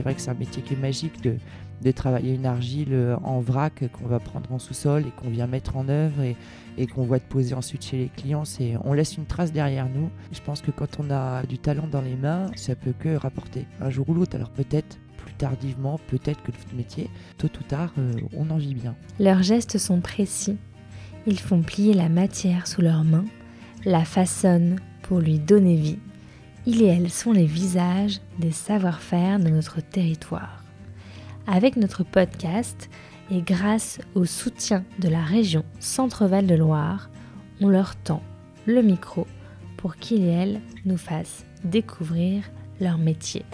c'est vrai que c'est un métier qui est magique de, de travailler une argile euh, en vrac qu'on va prendre en sous-sol et qu'on vient mettre en œuvre et, et qu'on voit poser ensuite chez les clients. C'est, on laisse une trace derrière nous. Je pense que quand on a du talent dans les mains, ça peut que rapporter un jour ou l'autre. Alors peut-être plus tardivement, peut-être que le métier, tôt ou tard, euh, on en vit bien. Leurs gestes sont précis. Ils font plier la matière sous leurs mains, la façonnent pour lui donner vie. Ils et elles sont les visages des savoir-faire de notre territoire. Avec notre podcast et grâce au soutien de la région Centre-Val de Loire, on leur tend le micro pour qu'ils et elles nous fassent découvrir leur métier.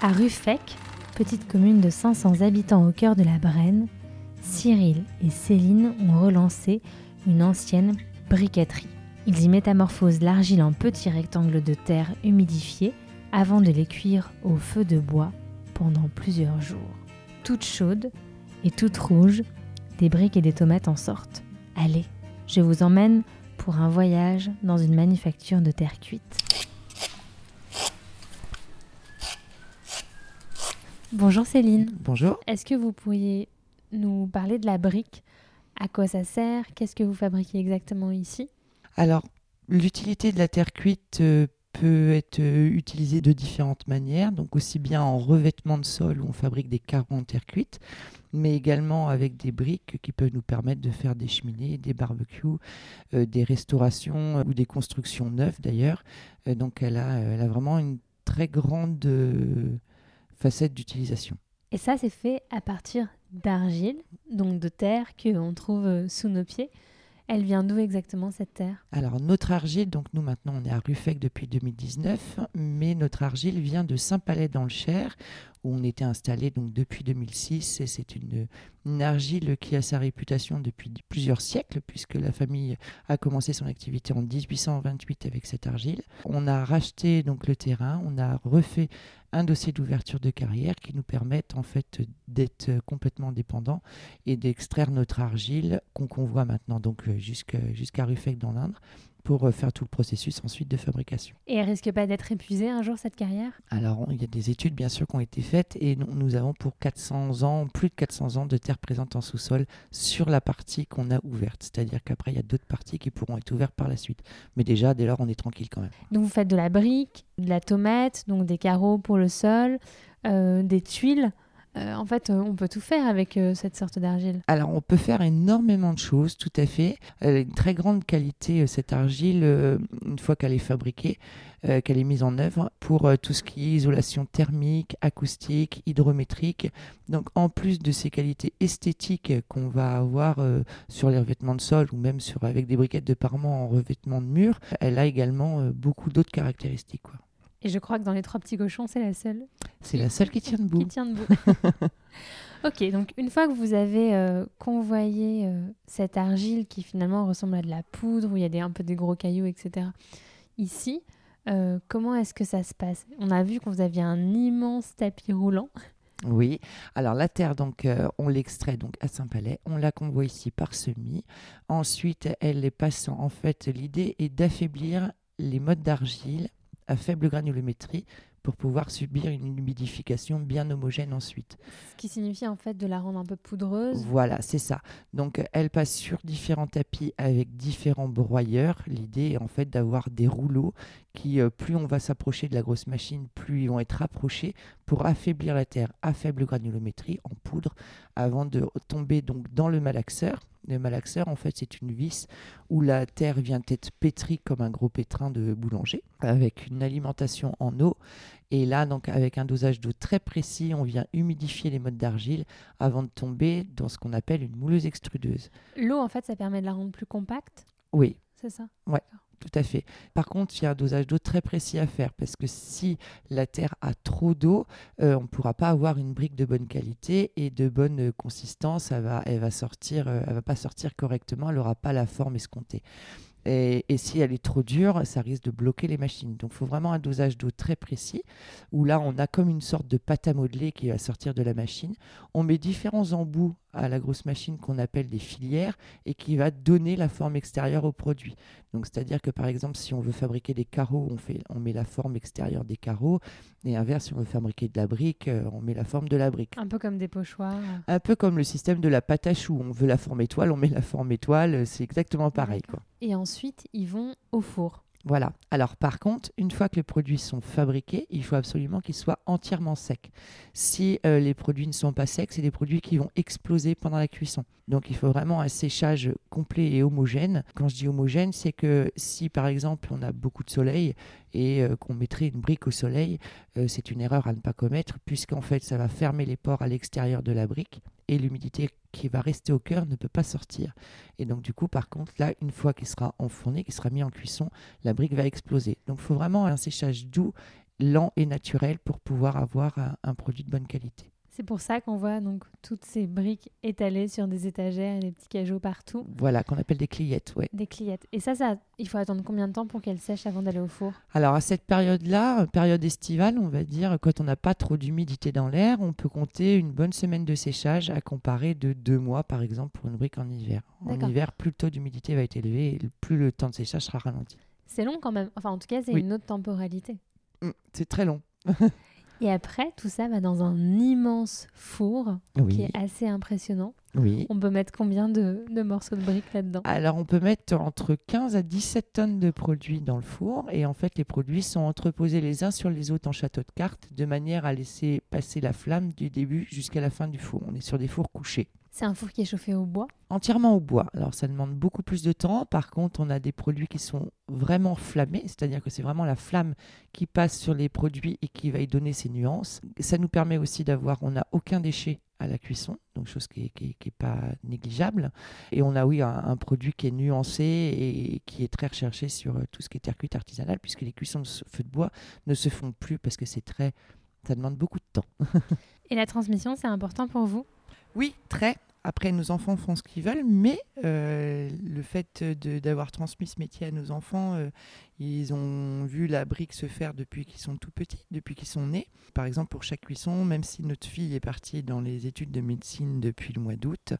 À Ruffec, petite commune de 500 habitants au cœur de la Brenne, Cyril et Céline ont relancé une ancienne briqueterie. Ils y métamorphosent l'argile en petits rectangles de terre humidifiés avant de les cuire au feu de bois pendant plusieurs jours. Toutes chaudes et toutes rouges, des briques et des tomates en sortent. Allez, je vous emmène pour un voyage dans une manufacture de terre cuite. Bonjour Céline. Bonjour. Est-ce que vous pourriez nous parler de la brique À quoi ça sert? Qu'est-ce que vous fabriquez exactement ici? Alors, l'utilité de la terre cuite euh, peut être euh, utilisée de différentes manières, donc aussi bien en revêtement de sol où on fabrique des carreaux en terre cuite, mais également avec des briques qui peuvent nous permettre de faire des cheminées, des barbecues, euh, des restaurations ou des constructions neuves d'ailleurs. Euh, donc elle a, elle a vraiment une très grande facette d'utilisation. Et ça, c'est fait à partir d'argile, donc de terre qu'on trouve euh, sous nos pieds. Elle vient d'où exactement cette terre? Alors notre argile, donc nous maintenant on est à Ruffec depuis 2019, mais notre argile vient de Saint-Palais dans le Cher, où on était installé donc depuis 2006 et c'est une, argile qui a sa réputation depuis plusieurs siècles puisque la famille a commencé son activité en 1828 avec cette argile. On a racheté donc le terrain, on a refait un dossier d'ouverture de carrière qui nous permettent en fait d'être complètement dépendants et d'extraire notre argile qu'on convoie maintenant donc jusqu'à Ruffec dans l'Indre pour euh, faire tout le processus ensuite de fabrication. Et elle risque pas d'être épuisée un jour cette carrière? Alors, il y a des études bien sûr qui ont été faites et nous, nous avons pour 400 ans, plus de 400 ans de terre présente en sous-sol sur la partie qu'on a ouverte. C'est-à-dire qu'après, il y a d'autres parties qui pourront être ouvertes par la suite. Mais déjà, dès lors, on est tranquille quand même. Donc vous faites de la brique, de la tomate, donc des carreaux pour le sol, euh, des tuiles. Euh, en fait, euh, on peut tout faire avec euh, cette sorte d'argile. Alors, on peut faire énormément de choses, tout à fait. Elle a une très grande qualité, cette argile, une fois qu'elle est fabriquée, qu'elle est mise en œuvre, pour tout ce qui est isolation thermique, acoustique, hydrométrique. Donc, en plus de ces qualités esthétiques qu'on va avoir sur les revêtements de sol ou même avec des briquettes de parement en revêtement de mur, elle a également beaucoup d'autres caractéristiques. Et je crois que dans les trois petits cochons, c'est la seule C'est la seule qui tient debout. qui tient debout. ok, donc une fois que vous avez euh, convoyé euh, cette argile qui finalement ressemble à de la poudre, où il y a des, un peu des gros cailloux, etc., ici, euh, comment est-ce que ça se passe? On a vu que vous aviez un immense tapis roulant. Oui, alors la terre, donc, euh, on l'extrait donc à Saint-Palais, on la convoie ici par semis. Ensuite, elle est passant. En fait, l'idée est d'affaiblir les modes d'argile à faible granulométrie pour pouvoir subir une humidification bien homogène ensuite. Ce qui signifie en fait de la rendre un peu poudreuse. Voilà, c'est ça. Donc, elle passe sur différents tapis avec différents broyeurs. L'idée est en fait d'avoir des rouleaux qui, euh, plus on va s'approcher de la grosse machine, plus ils vont être rapprochés pour affaiblir la terre à faible granulométrie en poudre avant de tomber donc dans le malaxeur. Le malaxeur, en fait, c'est une vis où la terre vient être pétrie comme un gros pétrin de boulanger avec une alimentation en eau. Et là, donc, avec un dosage d'eau très précis, on vient humidifier les modes d'argile avant de tomber dans ce qu'on appelle une mouleuse extrudeuse. L'eau, en fait, ça permet de la rendre plus compacte, Oui, c'est ça tout à fait. Par contre, il y a un dosage d'eau très précis à faire parce que si la terre a trop d'eau, euh, on ne pourra pas avoir une brique de bonne qualité et de bonne euh, consistance. Elle va, elle va sortir, euh, elle va pas sortir correctement. Elle n'aura pas la forme escomptée. Et, et si elle est trop dure, ça risque de bloquer les machines. Donc, il faut vraiment un dosage d'eau très précis où là, on a comme une sorte de pâte à modeler qui va sortir de la machine. On met différents embouts à la grosse machine qu'on appelle des filières et qui va donner la forme extérieure au produit. Donc, c'est-à-dire que par exemple, si on veut fabriquer des carreaux, on, fait, on met la forme extérieure des carreaux, et inverse, si on veut fabriquer de la brique, euh, on met la forme de la brique. Un peu comme des pochoirs. Un peu comme le système de la pâte à choux. On veut la forme étoile, on met la forme étoile, c'est exactement pareil. Quoi. Et ensuite, ils vont au four. Voilà. Alors par contre, une fois que les produits sont fabriqués, il faut absolument qu'ils soient entièrement secs. Si euh, les produits ne sont pas secs, c'est des produits qui vont exploser pendant la cuisson. Donc il faut vraiment un séchage complet et homogène. Quand je dis homogène, c'est que si par exemple on a beaucoup de soleil et euh, qu'on mettrait une brique au soleil, euh, c'est une erreur à ne pas commettre puisqu'en fait ça va fermer les pores à l'extérieur de la brique et l'humidité qui va rester au cœur ne peut pas sortir. Et donc du coup, par contre, là, une fois qu'il sera enfourné, qu'il sera mis en cuisson, la brique va exploser. Donc il faut vraiment un séchage doux, lent et naturel pour pouvoir avoir un produit de bonne qualité. C'est pour ça qu'on voit donc toutes ces briques étalées sur des étagères et des petits cajots partout. Voilà, qu'on appelle des cliettes, ouais. Des cliettes. Et ça, ça, il faut attendre combien de temps pour qu'elles sèchent avant d'aller au four? Alors à cette période-là, période estivale, on va dire, quand on n'a pas trop d'humidité dans l'air, on peut compter une bonne semaine de séchage à comparer de deux mois, par exemple, pour une brique en hiver. En hiver, plus le taux d'humidité va être élevé, et plus le temps de séchage sera ralenti. C'est long quand même. Enfin, en tout cas, c'est une autre temporalité. Mmh, c'est très long. Et après, tout ça va dans un immense four qui est assez impressionnant. Oui. On peut mettre combien de, morceaux de briques là-dedans? Alors, on peut mettre entre 15 à 17 tonnes de produits dans le four. Et en fait, les produits sont entreposés les uns sur les autres en château de cartes de manière à laisser passer la flamme du début jusqu'à la fin du four. On est sur des fours couchés. C'est un four qui est chauffé au bois? Entièrement au bois. Alors ça demande beaucoup plus de temps. Par contre, on a des produits qui sont vraiment flammés, c'est-à-dire que c'est vraiment la flamme qui passe sur les produits et qui va y donner ses nuances. Ça nous permet aussi d'avoir, on n'a aucun déchet à la cuisson, donc chose qui n'est pas négligeable. Et on a oui un, produit qui est nuancé et qui est très recherché sur euh, tout ce qui est terre cuite artisanale, puisque les cuissons de feu de bois ne se font plus parce que c'est très, ça demande beaucoup de temps. et la transmission, c'est important pour vous? Oui, très. Après, nos enfants font ce qu'ils veulent, mais euh, le fait d'avoir transmis ce métier à nos enfants, euh, ils ont vu la brique se faire depuis qu'ils sont tout petits, depuis qu'ils sont nés. Par exemple, pour chaque cuisson, même si notre fille est partie dans les études de médecine depuis le mois d'août,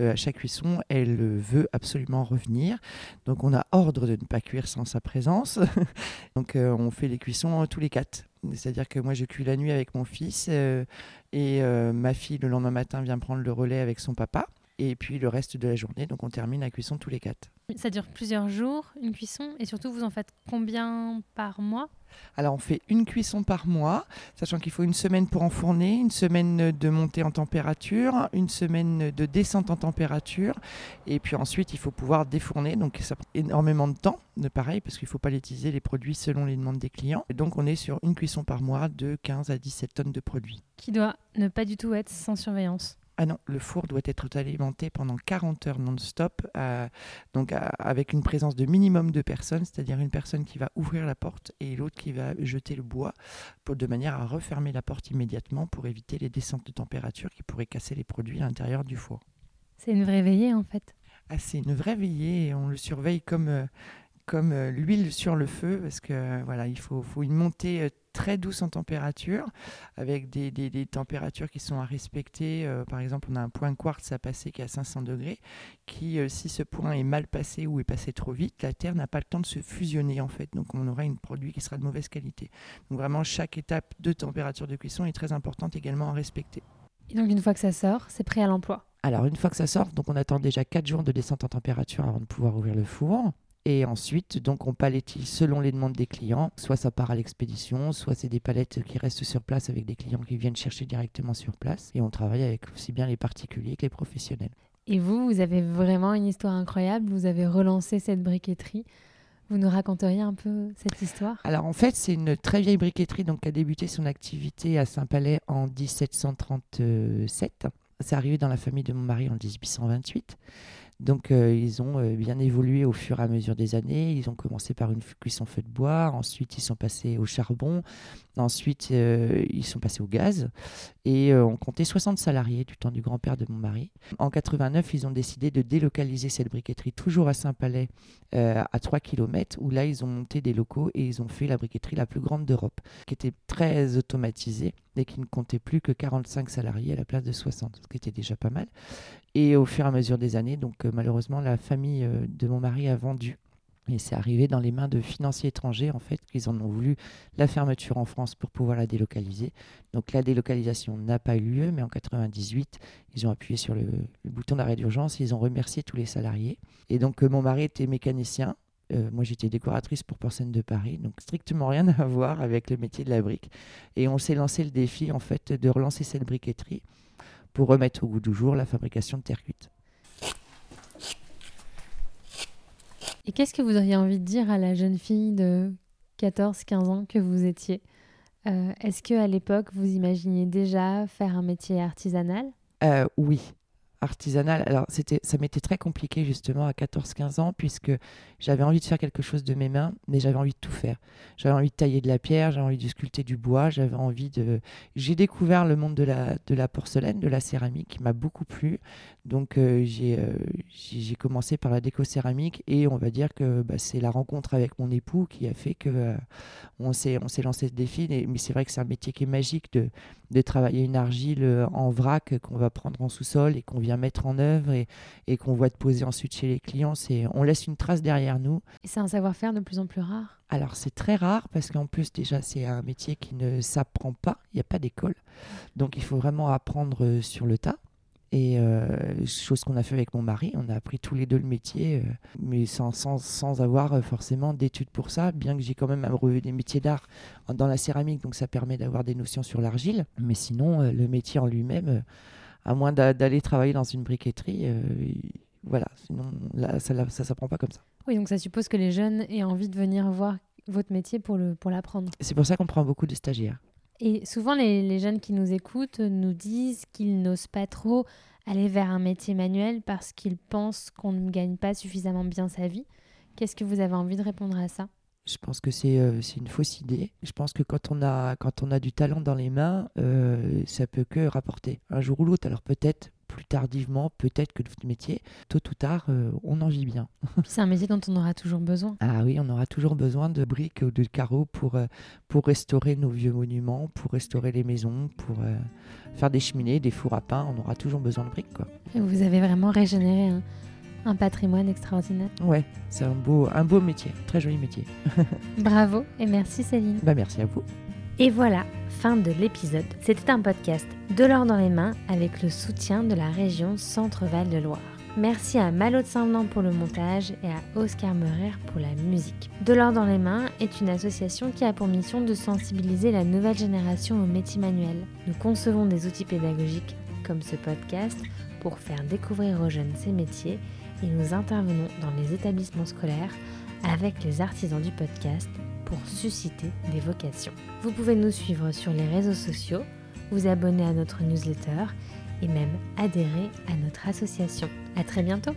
euh, à chaque cuisson, elle veut absolument revenir. Donc, on a ordre de ne pas cuire sans sa présence. Donc, on fait les cuissons tous les quatre. C'est-à-dire que moi, je cuis la nuit avec mon fils euh, et euh, ma fille, le lendemain matin, vient prendre le relais avec son papa. Et puis le reste de la journée, donc on termine la cuisson tous les quatre. Ça dure plusieurs jours, une cuisson, et surtout vous en faites combien par mois? Alors on fait une cuisson par mois, sachant qu'il faut une semaine pour enfourner, une semaine de montée en température, une semaine de descente en température, et puis ensuite il faut pouvoir défourner, donc ça prend énormément de temps, de pareil, parce qu'il ne faut pas utiliser les produits selon les demandes des clients. Et donc on est sur une cuisson par mois de 15 à 17 tonnes de produits. Qui doit ne pas du tout être sans surveillance ah non, le four doit être alimenté pendant 40 heures non-stop, euh, donc avec une présence de minimum de personnes, c'est-à-dire une personne qui va ouvrir la porte et l'autre qui va jeter le bois, pour, de manière à refermer la porte immédiatement pour éviter les descentes de température qui pourraient casser les produits à l'intérieur du four. C'est une vraie veillée en fait. Ah, c'est une vraie veillée et on le surveille comme, euh, comme euh, l'huile sur le feu parce que voilà, il faut, faut une montée très douce en température, avec des, des, températures qui sont à respecter. Euh, par exemple, on a un point quartz à passer qui est à 500 degrés, qui, euh, si ce point est mal passé ou est passé trop vite, la Terre n'a pas le temps de se fusionner en fait. Donc on aura un produit qui sera de mauvaise qualité. Donc vraiment, chaque étape de température de cuisson est très importante également à respecter. Et donc une fois que ça sort, c'est prêt à l'emploi? Alors, une fois que ça sort, donc on attend déjà 4 jours de descente en température avant de pouvoir ouvrir le four. Et ensuite, donc, on paletise selon les demandes des clients. Soit ça part à l'expédition, soit c'est des palettes qui restent sur place avec des clients qui viennent chercher directement sur place. Et on travaille avec aussi bien les particuliers que les professionnels. Et vous, vous avez vraiment une histoire incroyable. Vous avez relancé cette briqueterie. Vous nous raconteriez un peu cette histoire? Alors en fait, c'est une très vieille briqueterie donc, qui a débuté son activité à Saint-Palais en 1737. C'est arrivé dans la famille de mon mari en 1828. Donc euh, ils ont euh, bien évolué au fur et à mesure des années. Ils ont commencé par une cuisson feu de bois, ensuite ils sont passés au charbon, ensuite euh, ils sont passés au gaz et on comptait 60 salariés du temps du grand-père de mon mari. En 89, ils ont décidé de délocaliser cette briqueterie toujours à Saint-Palais à 3 km où là ils ont monté des locaux et ils ont fait la briqueterie la plus grande d'Europe qui était très automatisée et qui ne comptait plus que 45 salariés à la place de 60, ce qui était déjà pas mal. Et au fur et à mesure des années, donc malheureusement, la famille de mon mari a vendu et c'est arrivé dans les mains de financiers étrangers, en fait, qu'ils en ont voulu la fermeture en France pour pouvoir la délocaliser. Donc la délocalisation n'a pas eu lieu, mais en 98, ils ont appuyé sur le, bouton d'arrêt d'urgence, ils ont remercié tous les salariés. Et donc euh, mon mari était mécanicien, euh, moi j'étais décoratrice pour Porcelaine de Paris, donc strictement rien à voir avec le métier de la brique. Et on s'est lancé le défi, en fait, de relancer cette briqueterie pour remettre au goût du jour la fabrication de terre cuite. Et qu'est-ce que vous auriez envie de dire à la jeune fille de 14-15 ans que vous étiez? Euh, Est-ce qu'à l'époque, vous imaginiez déjà faire un métier artisanal? Euh, Oui, artisanale. Alors, c'était, ça m'était très compliqué justement à 14-15 ans, puisque j'avais envie de faire quelque chose de mes mains, mais j'avais envie de tout faire. J'avais envie de tailler de la pierre, j'avais envie de sculpter du bois, j'avais envie de. J'ai découvert le monde de la, de la porcelaine, de la céramique, qui m'a beaucoup plu. Donc, euh, j'ai, euh, j'ai commencé par la déco céramique, et on va dire que bah, c'est la rencontre avec mon époux qui a fait que euh, on, s'est, on s'est lancé ce défi. mais c'est vrai que c'est un métier qui est magique de, de travailler une argile en vrac qu'on va prendre en sous-sol et qu'on vient mettre en œuvre et, et qu'on voit poser ensuite chez les clients. C'est, on laisse une trace derrière nous. Et c'est un savoir-faire de plus en plus rare? Alors c'est très rare parce qu'en plus déjà c'est un métier qui ne s'apprend pas, il n'y a pas d'école. Donc il faut vraiment apprendre euh, sur le tas. Et euh, chose qu'on a fait avec mon mari, on a appris tous les deux le métier, euh, mais sans, sans, sans, avoir forcément d'études pour ça, bien que j'ai quand même un brevet des métiers d'art dans la céramique, donc ça permet d'avoir des notions sur l'argile. Mais sinon, le métier en lui-même, à moins d'aller travailler dans une briqueterie, euh, voilà, sinon là, ça ne s'apprend pas comme ça. Oui, donc ça suppose que les jeunes aient envie de venir voir votre métier pour l'apprendre. Pour C'est pour ça qu'on prend beaucoup de stagiaires. Et souvent, les, jeunes qui nous écoutent nous disent qu'ils n'osent pas trop aller vers un métier manuel parce qu'ils pensent qu'on ne gagne pas suffisamment bien sa vie. Qu'est-ce que vous avez envie de répondre à ça? Je pense que euh, c'est une fausse idée. Je pense que quand on a, quand on a du talent dans les mains, euh, ça peut que rapporter un jour ou l'autre. Alors peut-être plus tardivement, peut-être que votre métier, tôt ou tard, euh, on en vit bien. c'est un métier dont on aura toujours besoin. Ah oui, on aura toujours besoin de briques ou de carreaux pour, pour restaurer nos vieux monuments, pour restaurer les maisons, pour faire des cheminées, des fours à pain. On aura toujours besoin de briques. Quoi. Et vous avez vraiment régénéré hein un patrimoine extraordinaire. Ouais, c'est un beau, un beau métier, très joli métier. Bravo et merci Céline. Bah merci à vous. Et voilà, fin de l'épisode. C'était un podcast de l'or dans les mains avec le soutien de la région Centre-Val de Loire. Merci à Malo de Saint-Blanc pour le montage et à Oscar Meurer pour la musique. De l'or dans les mains est une association qui a pour mission de sensibiliser la nouvelle génération aux métiers manuels. Nous concevons des outils pédagogiques comme ce podcast pour faire découvrir aux jeunes ces métiers et nous intervenons dans les établissements scolaires avec les artisans du podcast pour susciter des vocations. Vous pouvez nous suivre sur les réseaux sociaux, vous abonner à notre newsletter et même adhérer à notre association. À très bientôt!